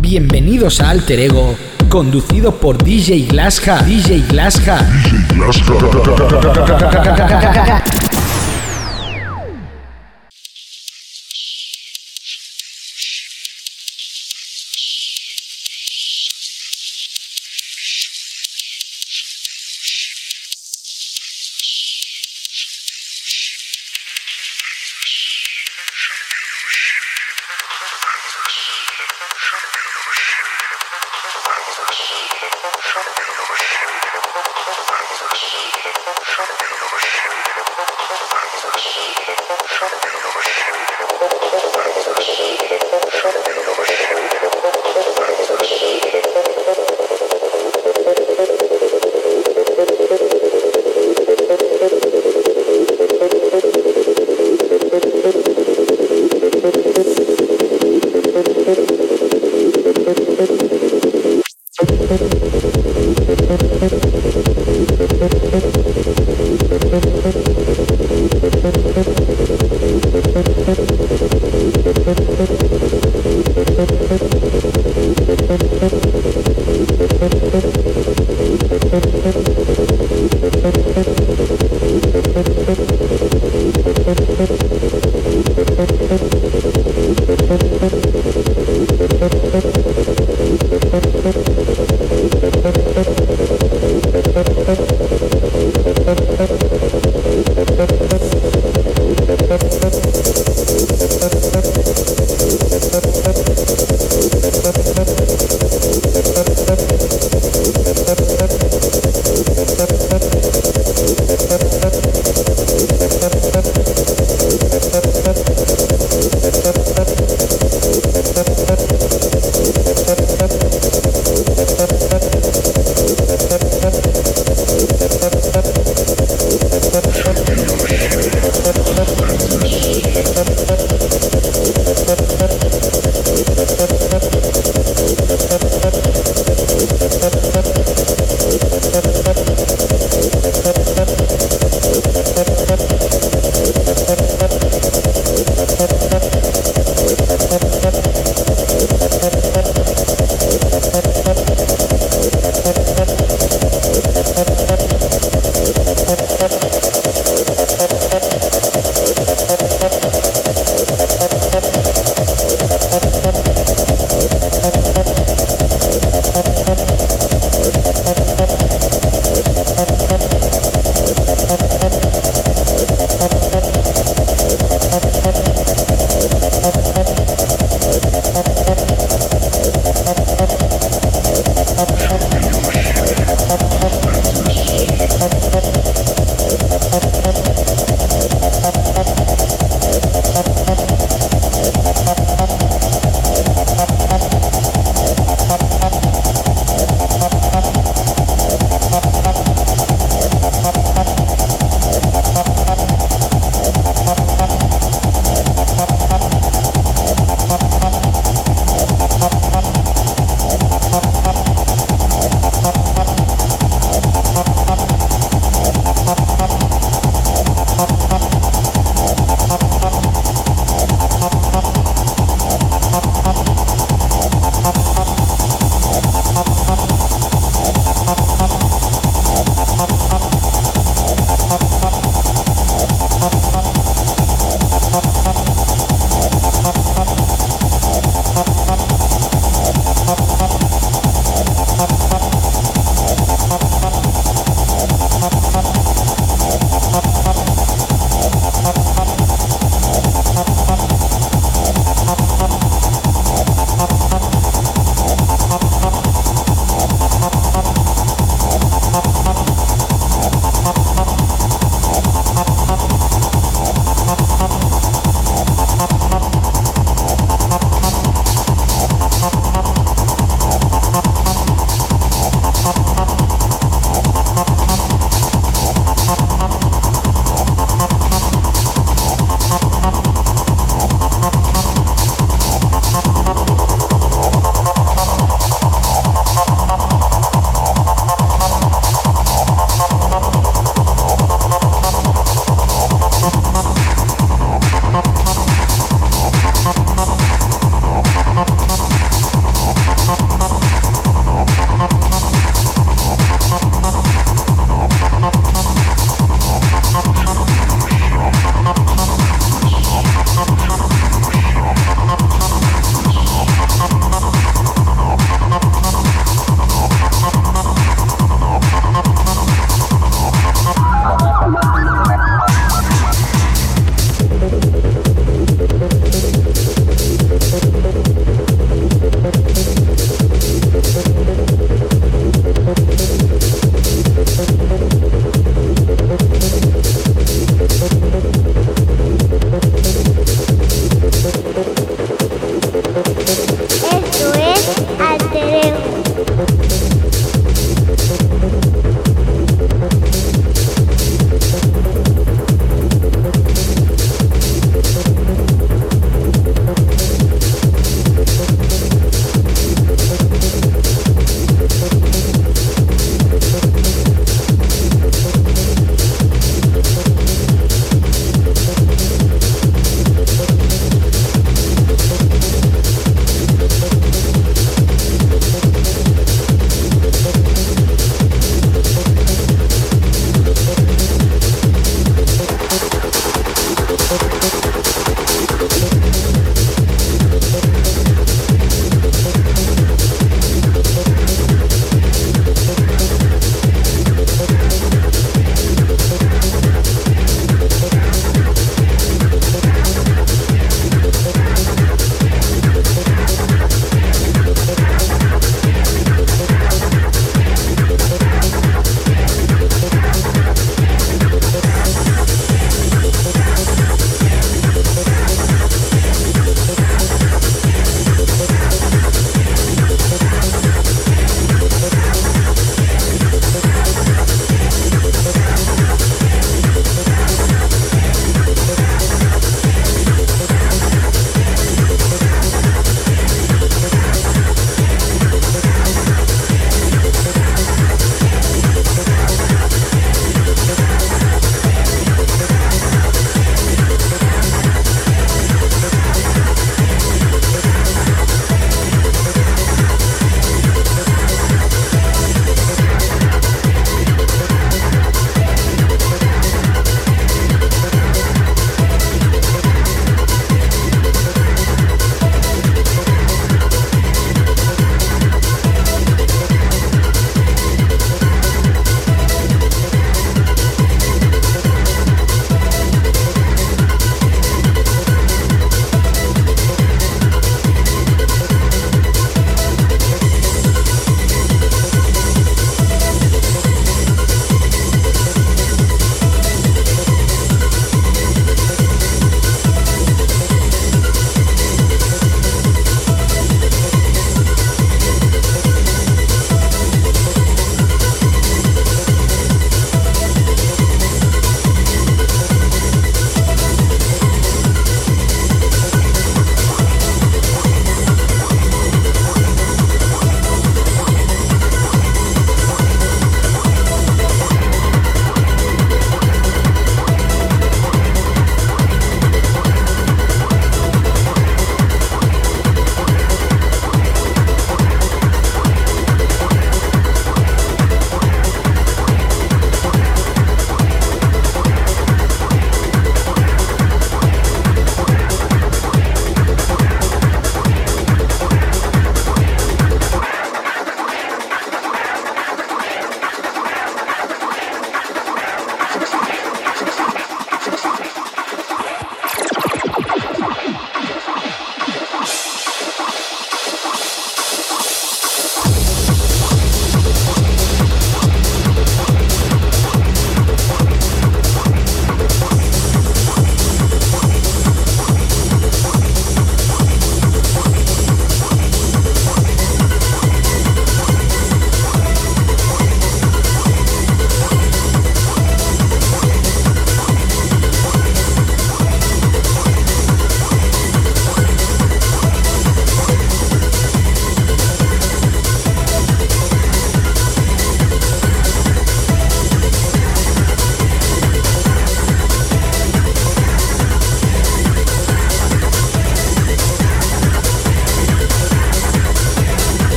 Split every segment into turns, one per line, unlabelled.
Bienvenidos a Alter Ego, conducido por DJ Glasja. DJ Glasja.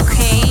okay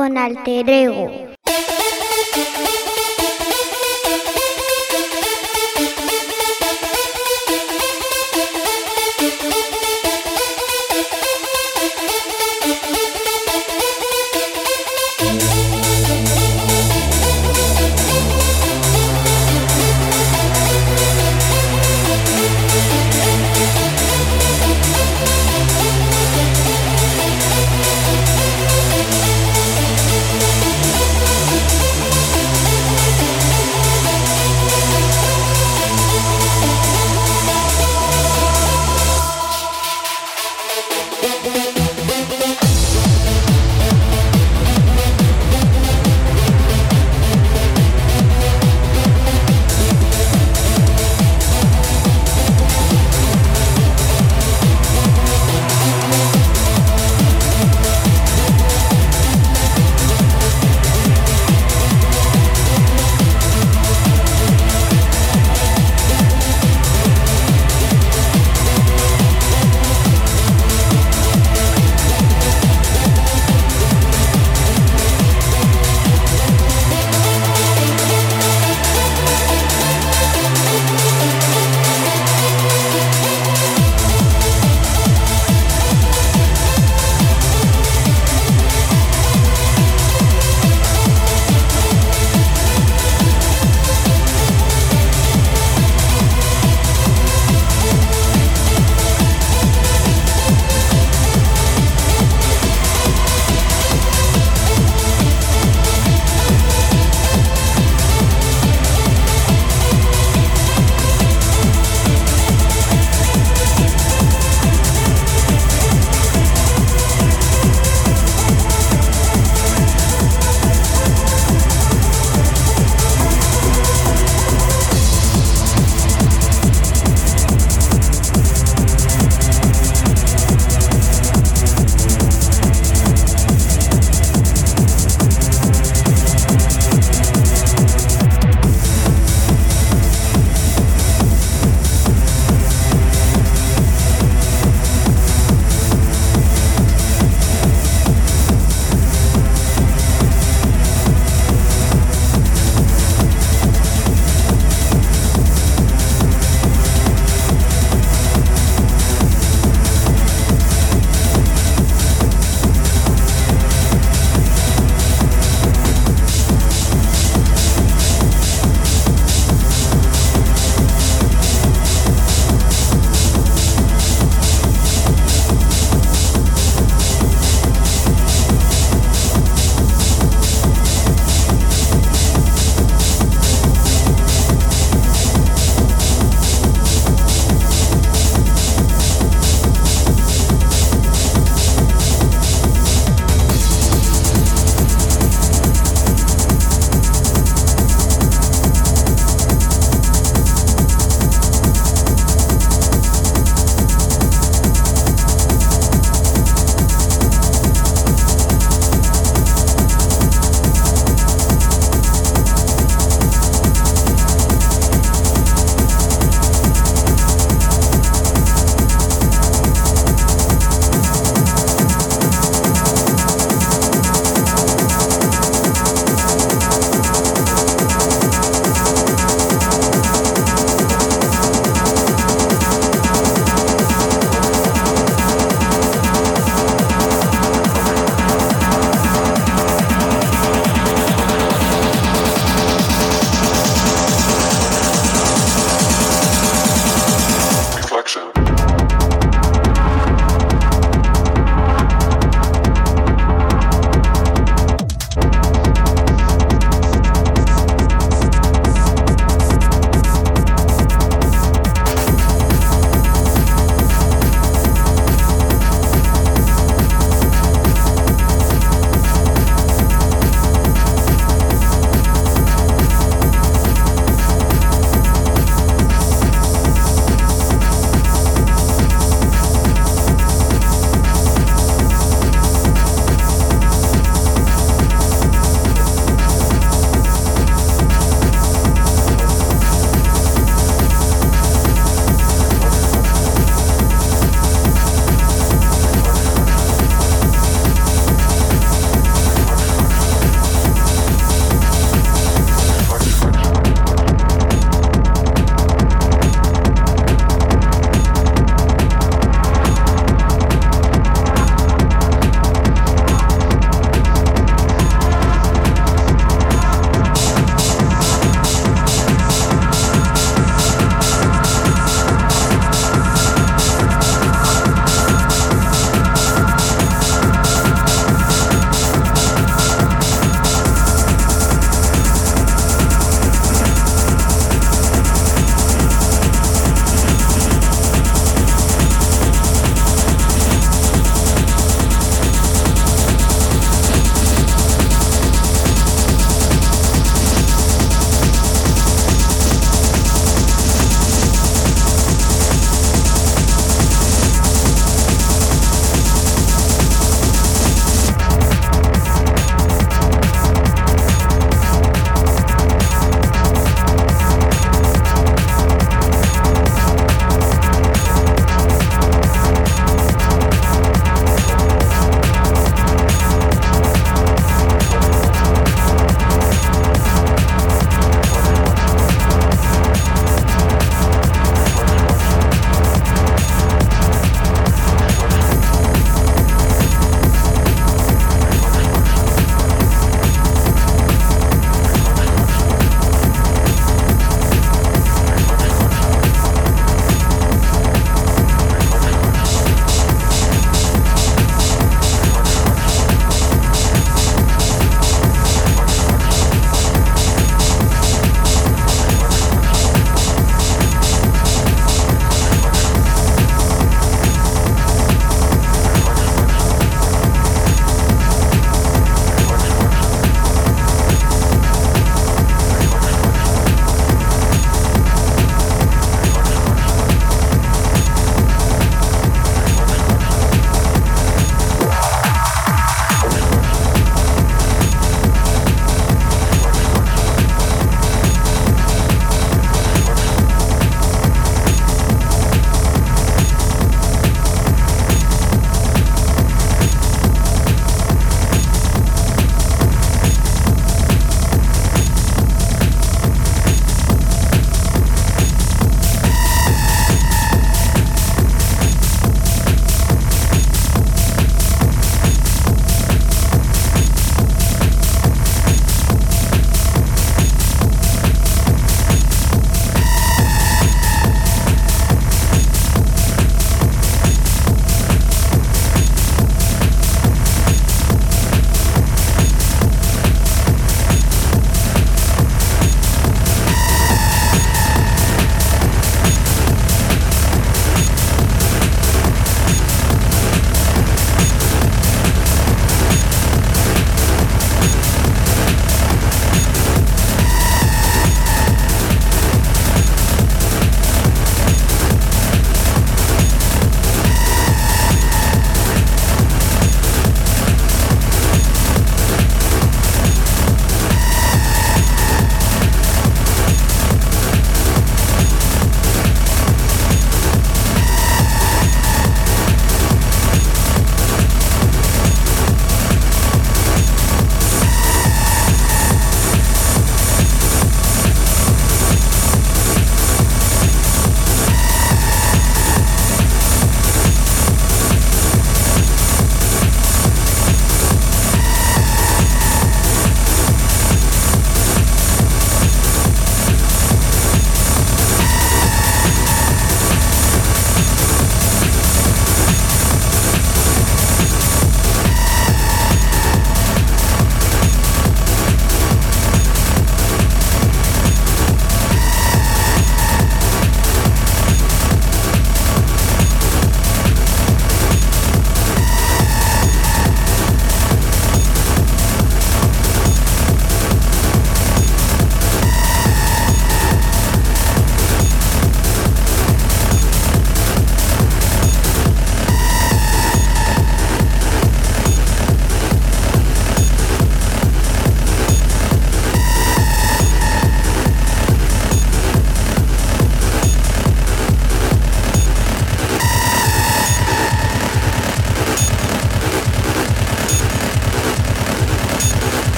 con alter ego.